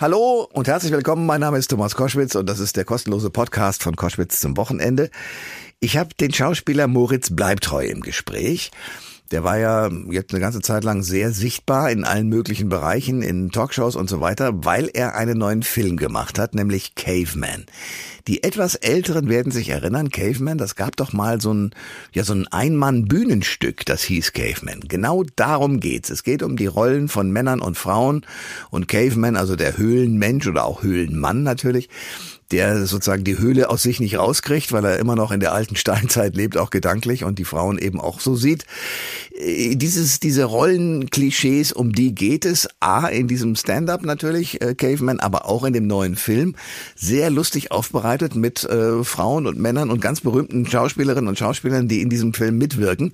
Hallo und herzlich willkommen. Mein Name ist Thomas Koschwitz und das ist der kostenlose Podcast von Koschwitz zum Wochenende. Ich habe den Schauspieler Moritz Bleibtreu im Gespräch. Der war ja jetzt eine ganze Zeit lang sehr sichtbar in allen möglichen Bereichen, in Talkshows und so weiter, weil er einen neuen Film gemacht hat, nämlich Caveman. Die etwas Älteren werden sich erinnern, Caveman, das gab doch mal so ein, ja, so ein Einmann-Bühnenstück, das hieß Caveman. Genau darum geht's. Es geht um die Rollen von Männern und Frauen und Caveman, also der Höhlenmensch oder auch Höhlenmann natürlich, der sozusagen die Höhle aus sich nicht rauskriegt, weil er immer noch in der alten Steinzeit lebt, auch gedanklich und die Frauen eben auch so sieht. Äh, dieses, diese Rollenklischees, um die geht es, A, in diesem Stand-up natürlich, äh, Caveman, aber auch in dem neuen Film, sehr lustig aufbereitet mit äh, Frauen und Männern und ganz berühmten Schauspielerinnen und Schauspielern, die in diesem Film mitwirken.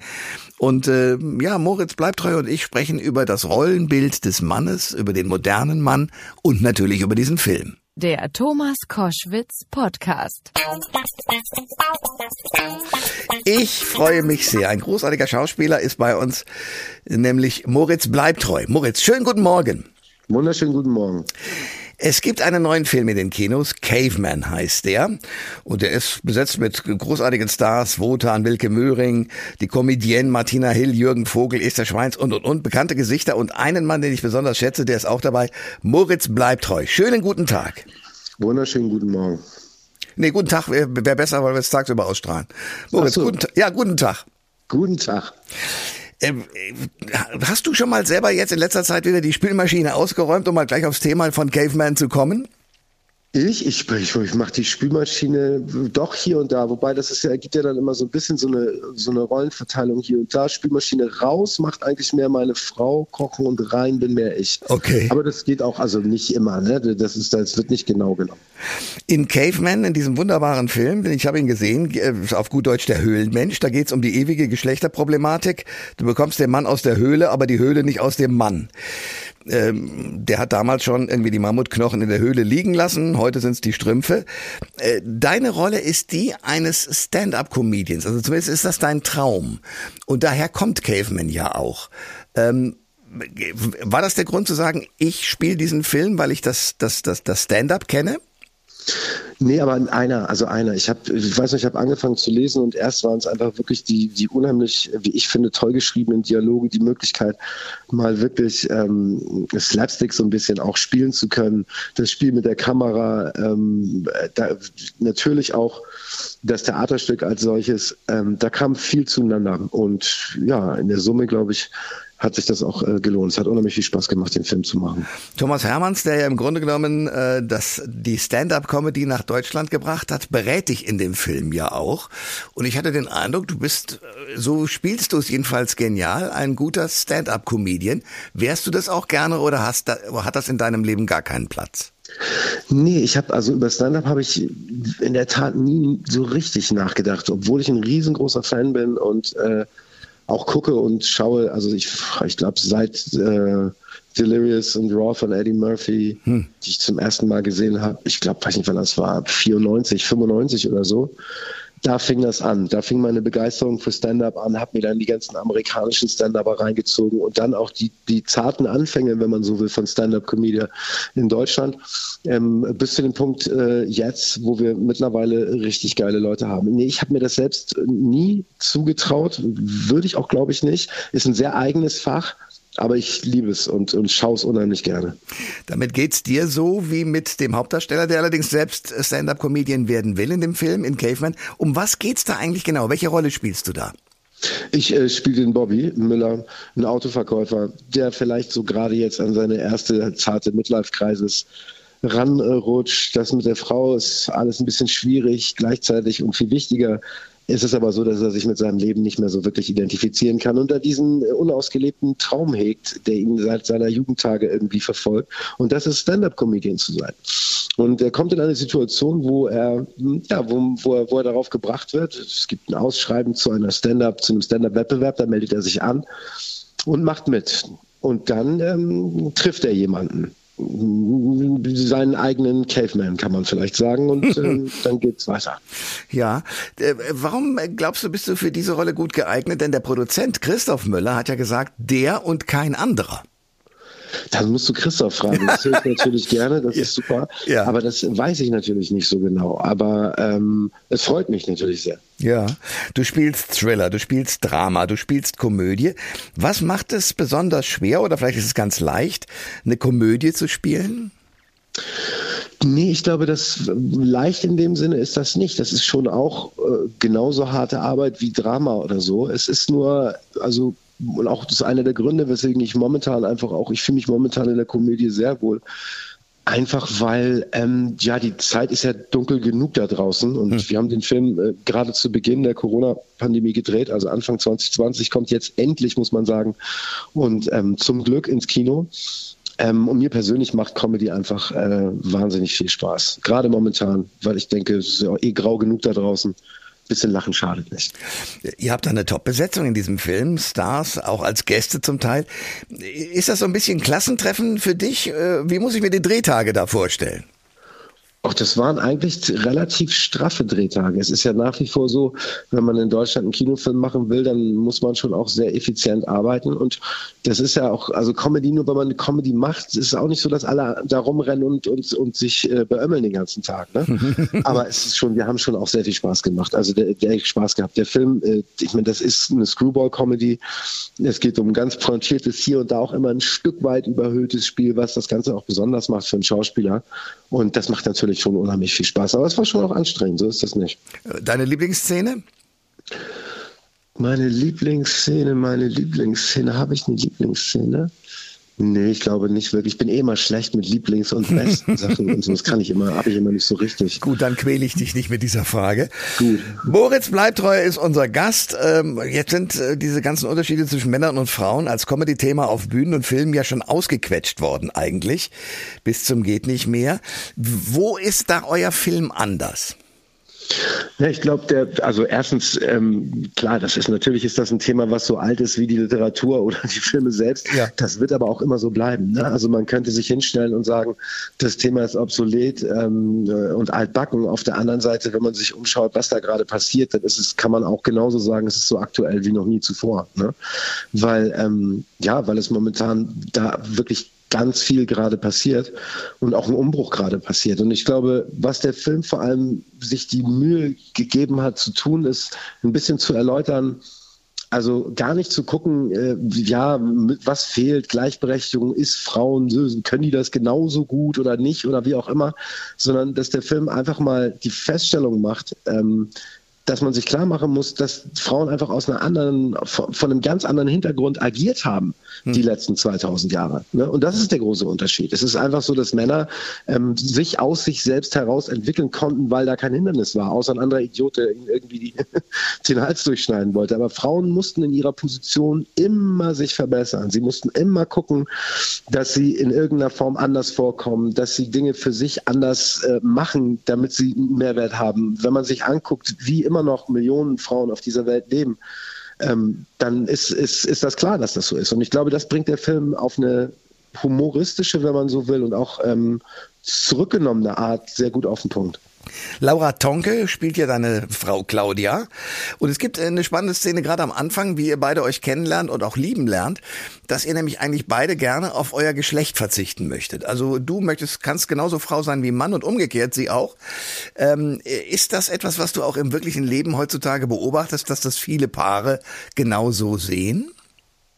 Und äh, ja, Moritz Bleibtreu und ich sprechen über das Rollenbild des Mannes, über den modernen Mann und natürlich über diesen Film. Der Thomas Koschwitz Podcast. Ich freue mich sehr. Ein großartiger Schauspieler ist bei uns, nämlich Moritz Bleibtreu. Moritz, schönen guten Morgen. Wunderschönen guten Morgen. Es gibt einen neuen Film in den Kinos, Caveman heißt der. Und der ist besetzt mit großartigen Stars, Wotan, Wilke Möhring, die Comedienne Martina Hill, Jürgen Vogel, Esther Schweins und, und, und. Bekannte Gesichter und einen Mann, den ich besonders schätze, der ist auch dabei. Moritz bleibt treu. Schönen guten Tag. Wunderschönen guten Morgen. Nee, guten Tag wäre wär besser, weil wir es tagsüber ausstrahlen. Moritz, so. guten, ja, guten Tag. Guten Tag. Ähm, äh, hast du schon mal selber jetzt in letzter Zeit wieder die Spülmaschine ausgeräumt, um mal gleich aufs Thema von Caveman zu kommen? Ich, ich, ich, ich mache die Spülmaschine doch hier und da, wobei das ist ja, gibt ja dann immer so ein bisschen so eine, so eine Rollenverteilung hier und da. Spülmaschine raus macht eigentlich mehr meine Frau, kochen und rein bin mehr ich. Okay. Aber das geht auch, also nicht immer, ne? Das ist, das wird nicht genau genommen. In Caveman, in diesem wunderbaren Film, ich habe ihn gesehen, äh, auf gut Deutsch der Höhlenmensch, da geht's um die ewige Geschlechterproblematik. Du bekommst den Mann aus der Höhle, aber die Höhle nicht aus dem Mann ähm, der hat damals schon irgendwie die Mammutknochen in der Höhle liegen lassen, heute sind es die Strümpfe. Äh, deine Rolle ist die eines Stand-up-Comedians, also zumindest ist das dein Traum. Und daher kommt Caveman ja auch. Ähm, war das der Grund zu sagen, ich spiele diesen Film, weil ich das, das, das, das Stand-up kenne? Nee, aber einer, also einer. Ich habe, ich weiß nicht, ich habe angefangen zu lesen und erst waren es einfach wirklich die, die unheimlich, wie ich finde, toll geschriebenen Dialoge, die Möglichkeit, mal wirklich ähm, Slapstick so ein bisschen auch spielen zu können. Das Spiel mit der Kamera, ähm, da, natürlich auch das Theaterstück als solches, ähm, da kam viel zueinander. Und ja, in der Summe, glaube ich, hat sich das auch äh, gelohnt. Es hat unheimlich viel Spaß gemacht, den Film zu machen. Thomas Hermanns, der ja im Grunde genommen äh, das, die Stand-up-Comedy nach Deutschland gebracht hat, berät dich in dem Film ja auch. Und ich hatte den Eindruck, du bist, äh, so spielst du es jedenfalls genial, ein guter Stand-up-Comedian. Wärst du das auch gerne oder hast da, hat das in deinem Leben gar keinen Platz? Nee, ich habe also über Stand-up habe ich in der Tat nie so richtig nachgedacht, obwohl ich ein riesengroßer Fan bin und äh, auch gucke und schaue, also ich, ich glaube, seit äh, Delirious und Raw von Eddie Murphy, hm. die ich zum ersten Mal gesehen habe, ich glaube, weiß nicht, wann das war, 94, 95 oder so, da fing das an. Da fing meine Begeisterung für Stand-up an, habe mir dann die ganzen amerikanischen Stand-Upper reingezogen und dann auch die, die zarten Anfänge, wenn man so will, von Stand-up-Comedy in Deutschland, ähm, bis zu dem Punkt äh, jetzt, wo wir mittlerweile richtig geile Leute haben. Nee, ich habe mir das selbst nie zugetraut, würde ich auch, glaube ich, nicht. Ist ein sehr eigenes Fach aber ich liebe es und, und schaue es unheimlich gerne. Damit geht's dir so wie mit dem Hauptdarsteller, der allerdings selbst Stand-up-Comedian werden will in dem Film, in Caveman. Um was geht's da eigentlich genau? Welche Rolle spielst du da? Ich äh, spiele den Bobby Müller, einen Autoverkäufer, der vielleicht so gerade jetzt an seine erste zarte Midlife-Kreises ranrutscht. Das mit der Frau ist alles ein bisschen schwierig, gleichzeitig und viel wichtiger es ist aber so, dass er sich mit seinem Leben nicht mehr so wirklich identifizieren kann und er diesen unausgelebten Traum hegt, der ihn seit seiner Jugendtage irgendwie verfolgt. Und das ist Stand-up-Comedian zu sein. Und er kommt in eine Situation, wo er, ja, wo, wo, er, wo er darauf gebracht wird. Es gibt ein Ausschreiben zu einer Stand-up, zu einem Stand-up-Wettbewerb, da meldet er sich an und macht mit. Und dann ähm, trifft er jemanden seinen eigenen Caveman, kann man vielleicht sagen. Und äh, dann geht's weiter. Ja, äh, warum glaubst du, bist du für diese Rolle gut geeignet? Denn der Produzent Christoph Müller hat ja gesagt, der und kein anderer. Dann musst du Christoph fragen. Das hilft natürlich gerne, das ist super. Ja. Aber das weiß ich natürlich nicht so genau. Aber ähm, es freut mich natürlich sehr. Ja, du spielst Thriller, du spielst Drama, du spielst Komödie. Was macht es besonders schwer oder vielleicht ist es ganz leicht, eine Komödie zu spielen? Nee, ich glaube, das leicht in dem Sinne ist das nicht. Das ist schon auch äh, genauso harte Arbeit wie Drama oder so. Es ist nur, also, und auch das ist einer der Gründe, weswegen ich momentan einfach auch, ich fühle mich momentan in der Komödie sehr wohl. Einfach weil, ähm, ja, die Zeit ist ja dunkel genug da draußen und hm. wir haben den Film äh, gerade zu Beginn der Corona-Pandemie gedreht, also Anfang 2020 kommt jetzt endlich, muss man sagen, und ähm, zum Glück ins Kino. Ähm, und mir persönlich macht Comedy einfach äh, wahnsinnig viel Spaß. Gerade momentan, weil ich denke, es ist ja eh grau genug da draußen. Bisschen Lachen schadet nicht. Ihr habt eine Top-Besetzung in diesem Film, Stars, auch als Gäste zum Teil. Ist das so ein bisschen Klassentreffen für dich? Äh, wie muss ich mir die Drehtage da vorstellen? Auch das waren eigentlich relativ straffe Drehtage. Es ist ja nach wie vor so, wenn man in Deutschland einen Kinofilm machen will, dann muss man schon auch sehr effizient arbeiten. Und das ist ja auch, also Comedy, nur wenn man eine Comedy macht, ist es auch nicht so, dass alle da rumrennen und, und, und sich äh, beömmeln den ganzen Tag. Ne? Aber es ist schon, wir haben schon auch sehr viel Spaß gemacht. Also der, der Spaß gehabt. Der Film, äh, ich meine, das ist eine Screwball-Comedy. Es geht um ein ganz pointiertes hier und da auch immer ein Stück weit überhöhtes Spiel, was das Ganze auch besonders macht für einen Schauspieler. Und das macht natürlich natürlich schon unheimlich viel Spaß. Aber es war schon auch anstrengend, so ist das nicht. Deine Lieblingsszene? Meine Lieblingsszene, meine Lieblingsszene. Habe ich eine Lieblingsszene? Nee, ich glaube nicht wirklich. Ich bin eh immer schlecht mit Lieblings- und besten Sachen und so. Das kann ich immer, habe ich immer nicht so richtig. Gut, dann quäle ich dich nicht mit dieser Frage. Gut. Moritz Bleibtreu ist unser Gast. Ähm, jetzt sind äh, diese ganzen Unterschiede zwischen Männern und Frauen als Comedy-Thema auf Bühnen und Filmen ja schon ausgequetscht worden eigentlich. Bis zum geht nicht mehr. Wo ist da euer Film anders? Ja, ich glaube, der, also erstens, ähm, klar, das ist natürlich ist das ein Thema, was so alt ist wie die Literatur oder die Filme selbst. Ja. Das wird aber auch immer so bleiben. Ne? Also man könnte sich hinstellen und sagen, das Thema ist obsolet ähm, äh, und altbacken. Auf der anderen Seite, wenn man sich umschaut, was da gerade passiert, dann ist es, kann man auch genauso sagen, es ist so aktuell wie noch nie zuvor. Ne? Weil, ähm, ja, weil es momentan da wirklich ganz viel gerade passiert und auch ein Umbruch gerade passiert. Und ich glaube, was der Film vor allem sich die Mühe gegeben hat zu tun, ist ein bisschen zu erläutern, also gar nicht zu gucken, äh, ja, was fehlt, Gleichberechtigung, ist Frauen, können die das genauso gut oder nicht oder wie auch immer, sondern dass der Film einfach mal die Feststellung macht, ähm, dass man sich klar machen muss, dass Frauen einfach aus einer anderen, von, einem ganz anderen Hintergrund agiert haben hm. die letzten 2000 Jahre. Ne? Und das ist der große Unterschied. Es ist einfach so, dass Männer ähm, sich aus sich selbst heraus entwickeln konnten, weil da kein Hindernis war, außer ein anderer Idiot, der ihnen irgendwie die, den Hals durchschneiden wollte. Aber Frauen mussten in ihrer Position immer sich verbessern. Sie mussten immer gucken, dass sie in irgendeiner Form anders vorkommen, dass sie Dinge für sich anders äh, machen, damit sie Mehrwert haben. Wenn man sich anguckt, wie immer noch Millionen Frauen auf dieser Welt leben, ähm, dann ist, ist, ist das klar, dass das so ist. Und ich glaube, das bringt der Film auf eine humoristische, wenn man so will, und auch ähm, zurückgenommene Art sehr gut auf den Punkt. Laura Tonke spielt ja deine Frau Claudia. Und es gibt eine spannende Szene gerade am Anfang, wie ihr beide euch kennenlernt und auch lieben lernt, dass ihr nämlich eigentlich beide gerne auf euer Geschlecht verzichten möchtet. Also du möchtest, kannst genauso Frau sein wie Mann und umgekehrt sie auch. Ähm, ist das etwas, was du auch im wirklichen Leben heutzutage beobachtest, dass das viele Paare genauso sehen?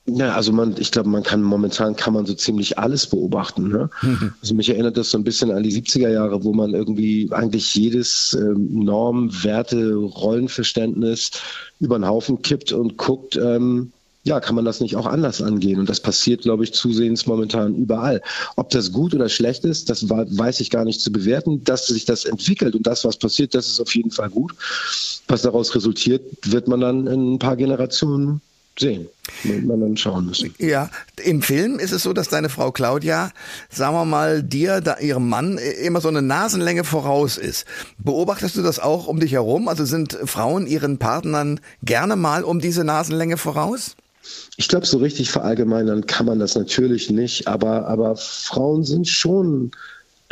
Ja, also man, ich glaube, man kann momentan kann man so ziemlich alles beobachten. Ne? Mhm. Also mich erinnert das so ein bisschen an die 70er Jahre, wo man irgendwie eigentlich jedes ähm, Norm, Werte, Rollenverständnis über den Haufen kippt und guckt, ähm, ja, kann man das nicht auch anders angehen? Und das passiert, glaube ich, zusehends momentan überall. Ob das gut oder schlecht ist, das weiß ich gar nicht zu bewerten. Dass sich das entwickelt und das, was passiert, das ist auf jeden Fall gut. Was daraus resultiert, wird man dann in ein paar Generationen sehen. Man dann schauen müssen. Ja, im Film ist es so, dass deine Frau Claudia, sagen wir mal, dir, da, ihrem Mann immer so eine Nasenlänge voraus ist. Beobachtest du das auch um dich herum? Also sind Frauen ihren Partnern gerne mal um diese Nasenlänge voraus? Ich glaube, so richtig verallgemeinern kann man das natürlich nicht, aber, aber Frauen sind schon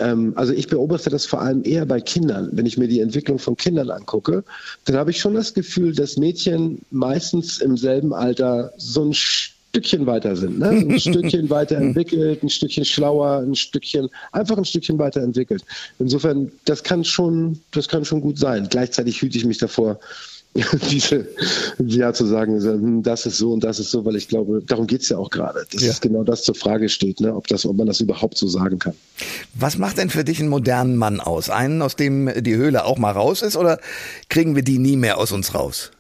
ähm, also ich beobachte das vor allem eher bei Kindern. Wenn ich mir die Entwicklung von Kindern angucke, dann habe ich schon das Gefühl, dass Mädchen meistens im selben Alter so ein Stückchen weiter sind, ne? ein Stückchen weiterentwickelt, ein Stückchen schlauer, ein Stückchen, einfach ein Stückchen weiterentwickelt. Insofern, das kann schon, das kann schon gut sein. Gleichzeitig hüte ich mich davor, diese, ja, zu sagen, hm, das ist so und das ist so, weil ich glaube, darum geht es ja auch gerade, dass ja. genau das zur Frage steht, ne? ob, das, ob man das überhaupt so sagen kann. Was macht denn für dich einen modernen Mann aus? Einen, aus dem die Höhle auch mal raus ist oder kriegen wir die nie mehr aus uns raus?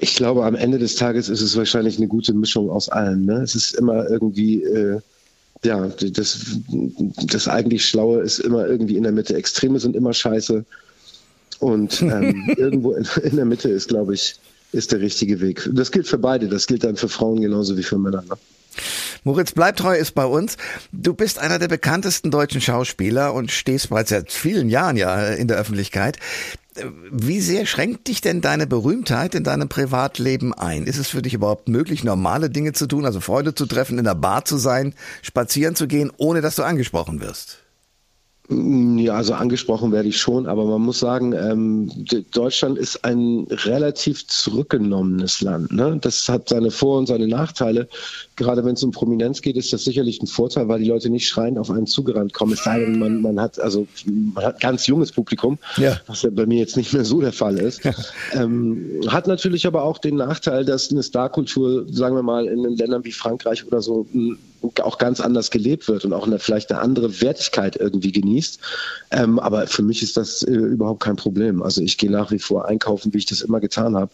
Ich glaube, am Ende des Tages ist es wahrscheinlich eine gute Mischung aus allen. Ne? Es ist immer irgendwie, äh, ja, das, das eigentlich Schlaue ist immer irgendwie in der Mitte. Extreme sind immer scheiße. Und ähm, irgendwo in, in, der Mitte ist, glaube ich, ist der richtige Weg. Das gilt für beide. Das gilt dann für Frauen genauso wie für Männer. Ne? Moritz Bleibtreu ist bei uns. Du bist einer der bekanntesten deutschen Schauspieler und stehst bereits seit vielen Jahren ja in der Öffentlichkeit. Wie sehr schränkt dich denn deine Berühmtheit in deinem Privatleben ein? Ist es für dich überhaupt möglich, normale Dinge zu tun, also Freunde zu treffen, in der Bar zu sein, spazieren zu gehen, ohne dass du angesprochen wirst? Mm, ja, also angesprochen werde ich schon, aber man muss sagen, ähm, Deutschland ist ein relativ zurückgenommenes Land. Ne? Das hat seine Vor- und seine Nachteile. Gerade wenn es um Prominenz geht, ist das sicherlich ein Vorteil, weil die Leute nicht schreiend auf einen zugerannt kommen. Es sei denn, man, man hat also man hat ganz junges Publikum, ja. was ja bei mir jetzt nicht mehr so der Fall ist. ähm, hat natürlich aber auch den Nachteil, dass eine Starkultur, sagen wir mal, in Ländern wie Frankreich oder so auch ganz anders gelebt wird und auch eine, vielleicht eine andere Wertigkeit irgendwie genießt. Ähm, aber für mich ist das äh, überhaupt kein Problem. Also ich gehe nach wie vor einkaufen, wie ich das immer getan habe.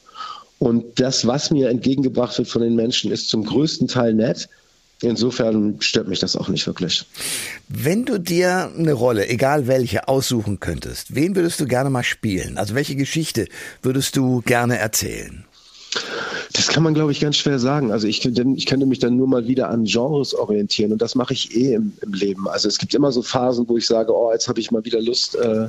Und das, was mir entgegengebracht wird von den Menschen, ist zum größten Teil nett. Insofern stört mich das auch nicht wirklich. Wenn du dir eine Rolle, egal welche, aussuchen könntest, wen würdest du gerne mal spielen? Also welche Geschichte würdest du gerne erzählen? Das kann man, glaube ich, ganz schwer sagen. Also ich, ich könnte mich dann nur mal wieder an Genres orientieren und das mache ich eh im, im Leben. Also es gibt immer so Phasen, wo ich sage, oh, jetzt habe ich mal wieder Lust, äh,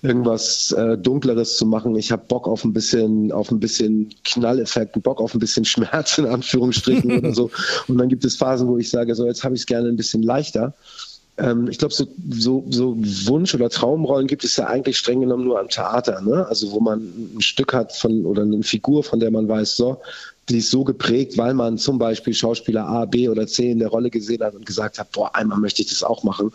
irgendwas äh, Dunkleres zu machen. Ich habe Bock auf ein bisschen, auf ein bisschen Knalleffekt, Bock auf ein bisschen Schmerz in Anführungsstrichen oder so. Und dann gibt es Phasen, wo ich sage, so jetzt habe ich es gerne ein bisschen leichter. Ähm, ich glaube, so, so, so Wunsch- oder Traumrollen gibt es ja eigentlich streng genommen nur am Theater, ne? Also wo man ein Stück hat von oder eine Figur, von der man weiß, so, die ist so geprägt, weil man zum Beispiel Schauspieler A, B oder C in der Rolle gesehen hat und gesagt hat, boah, einmal möchte ich das auch machen.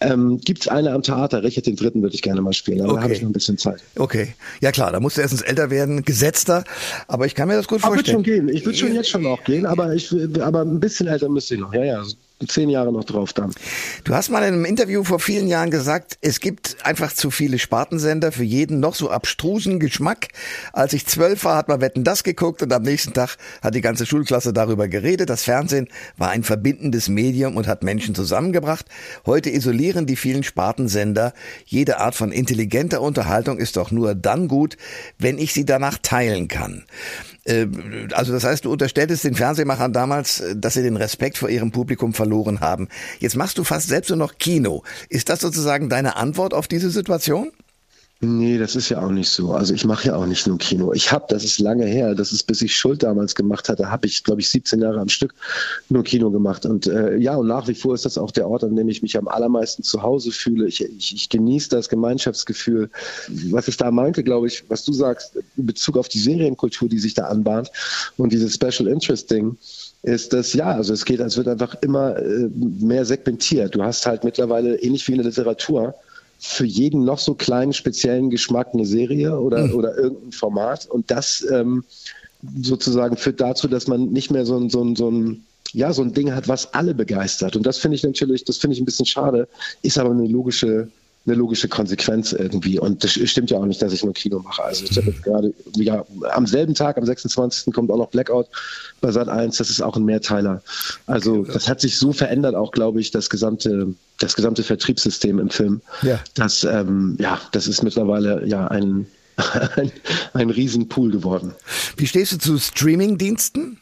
Ähm, Gibt es eine am Theater? Richard den Dritten würde ich gerne mal spielen, aber okay. da habe ich noch ein bisschen Zeit. Okay, ja klar, da musst du erstens älter werden, gesetzter, aber ich kann mir das gut vorstellen. Aber wird schon gehen, ich würde schon jetzt schon noch gehen, aber, ich, aber ein bisschen älter müsste ich noch, ja, ja, zehn Jahre noch drauf dann. Du hast mal in einem Interview vor vielen Jahren gesagt, es gibt einfach zu viele Spartensender für jeden noch so abstrusen Geschmack. Als ich zwölf war, hat man Wetten das geguckt und am nächsten Tag hat die ganze Schulklasse darüber geredet. Das Fernsehen war ein verbindendes Medium und hat Menschen zusammengebracht. Heute isolieren die vielen Spartensender. Jede Art von intelligenter Unterhaltung ist doch nur dann gut, wenn ich sie danach teilen kann. Äh, also das heißt, du unterstelltest den Fernsehmachern damals, äh, dass sie den Respekt vor ihrem Publikum verloren haben. Jetzt machst du fast selbst nur noch Kino. Ist das sozusagen deine Antwort auf diese Situation? Nee, das ist ja auch nicht so. Also ich mache ja auch nicht nur Kino. Ich habe, das ist lange her, das ist bis ich Schuld damals gemacht hatte, habe ich, glaube ich, 17 Jahre am Stück nur Kino gemacht. Und äh, ja, und nach wie vor ist das auch der Ort, an dem ich mich am allermeisten zu Hause fühle. Ich, ich, ich genieße das Gemeinschaftsgefühl. Was ich da meinte, glaube ich, was du sagst, in Bezug auf die Serienkultur, die sich da anbahnt und dieses Special Interest Ding, ist das ja, also es geht, es wird einfach immer äh, mehr segmentiert. Du hast halt mittlerweile ähnlich wie in der Literatur für jeden noch so kleinen speziellen Geschmack eine Serie oder, mhm. oder irgendein Format. Und das ähm, sozusagen führt dazu, dass man nicht mehr so ein, so ein, so ein ja, so ein Ding hat, was alle begeistert. Und das finde ich natürlich, das finde ich ein bisschen schade, ist aber eine logische eine logische Konsequenz irgendwie. Und das stimmt ja auch nicht, dass ich nur Kino mache. Also ich habe jetzt gerade, ja, am selben Tag, am 26. kommt auch noch Blackout bei Sat 1. Das ist auch ein Mehrteiler. Also das hat sich so verändert, auch glaube ich, das gesamte, das gesamte Vertriebssystem im Film. Ja. Das, ähm, ja, das ist mittlerweile ja ein, ein, ein Riesenpool geworden. Wie stehst du zu Streaming-Diensten?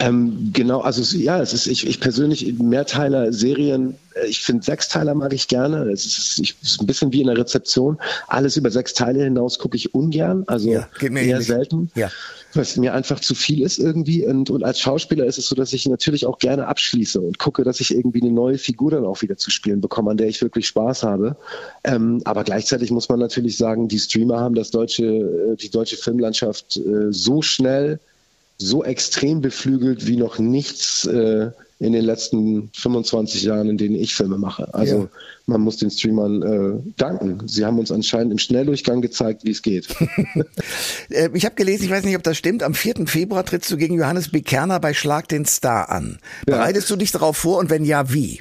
Ähm, genau, also ja, es ist ich, ich persönlich Mehrteiler Serien. Äh, ich finde Sechsteiler mag ich gerne. Es ist, ich, es ist ein bisschen wie in der Rezeption. Alles über sechs Teile hinaus gucke ich ungern, also ja, eher ähnlich. selten. Ja. Was mir einfach zu viel ist irgendwie. Und, und als Schauspieler ist es so, dass ich natürlich auch gerne abschließe und gucke, dass ich irgendwie eine neue Figur dann auch wieder zu spielen bekomme, an der ich wirklich Spaß habe. Ähm, aber gleichzeitig muss man natürlich sagen, die Streamer haben das deutsche, äh, die deutsche Filmlandschaft äh, so schnell so extrem beflügelt wie noch nichts äh, in den letzten 25 Jahren, in denen ich Filme mache. Also ja. man muss den Streamern äh, danken. Sie haben uns anscheinend im Schnelldurchgang gezeigt, wie es geht. Äh, ich habe gelesen, ich weiß nicht, ob das stimmt, am 4. Februar trittst du gegen Johannes B. Kerner bei Schlag den Star an. Bereitest ja. du dich darauf vor und wenn ja, wie?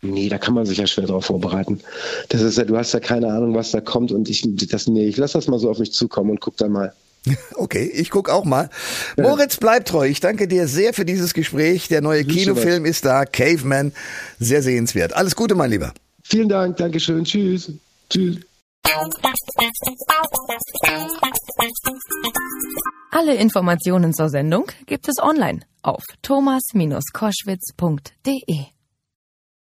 Nee, da kann man sich ja schwer darauf vorbereiten. Das ist ja, du hast ja keine Ahnung, was da kommt und ich, das, nee, ich lass das mal so auf mich zukommen und guck dann mal. Okay, ich guck auch mal. Moritz, bleib treu. Ich danke dir sehr für dieses Gespräch. Der neue Kinofilm ist da, Caveman. Sehr sehenswert. Alles Gute, mein Lieber. Vielen Dank, Dankeschön. Tschüss. Tschüss. Alle Informationen zur Sendung gibt es online auf thomas-koschwitz.de.